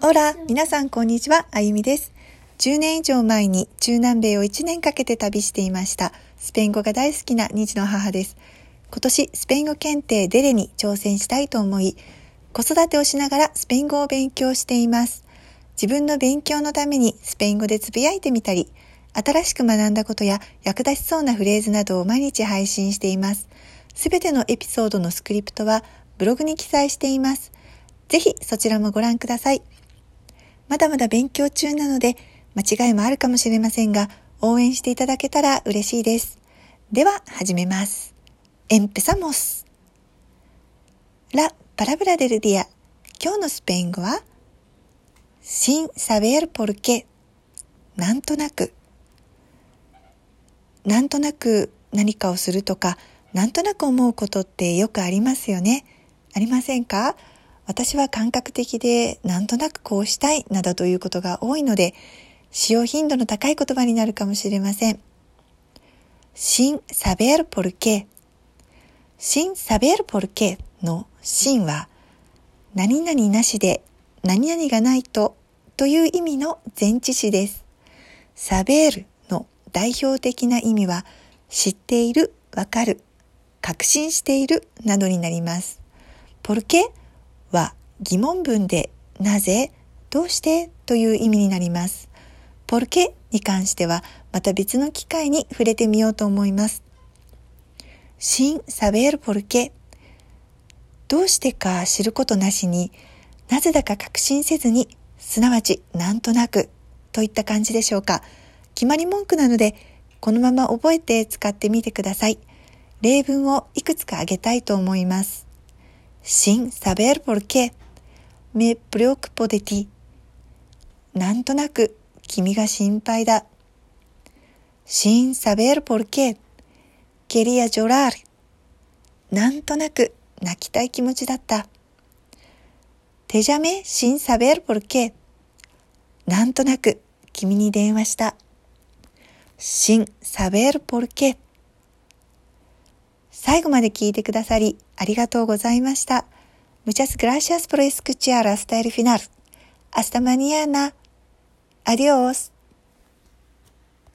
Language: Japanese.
オラ、皆さんこんにちは、あゆみです。10年以上前に中南米を1年かけて旅していました。スペイン語が大好きな2児の母です。今年、スペイン語検定デレに挑戦したいと思い、子育てをしながらスペイン語を勉強しています。自分の勉強のためにスペイン語でつぶやいてみたり、新しく学んだことや役立ちそうなフレーズなどを毎日配信しています。すべてのエピソードのスクリプトはブログに記載しています。ぜひそちらもご覧ください。まだまだ勉強中なので、間違いもあるかもしれませんが、応援していただけたら嬉しいです。では、始めます。Empezamos! La palabra del día 今日のスペイン語は sin saber por qué なんとなくなんとなく何かをするとかなんとなく思うことってよくありますよねありませんか？私は感覚的でなんとなくこうしたいなどということが多いので使用頻度の高い言葉になるかもしれません。sin saber por qué sin saber por qué の sin は何々なしで何々がないとという意味の前置詞です。saber の代表的な意味は知っている、わかる、確信しているなどになります。por qué は疑問文でなぜ、どうしてという意味になります。ポルケに関してはまた別の機会に触れてみようと思います。sin saber por qué どうしてか知ることなしになぜだか確信せずにすなわちなんとなくといった感じでしょうか。決まり文句なのでこのまま覚えて使ってみてください。例文をいくつか挙げたいと思います。Sin saber por qué me preocupo de ti なんとなく君が心配だ sin saber por qué quería llorar なんとなく泣きたい気持ちだった te llamé sin saber por qué なんとなく君に電話した sin saber por qué 最後まで聞いてくださり、ありがとうございました。 Muchas gracias por escuchar hasta el final. Hasta mañana. Adiós.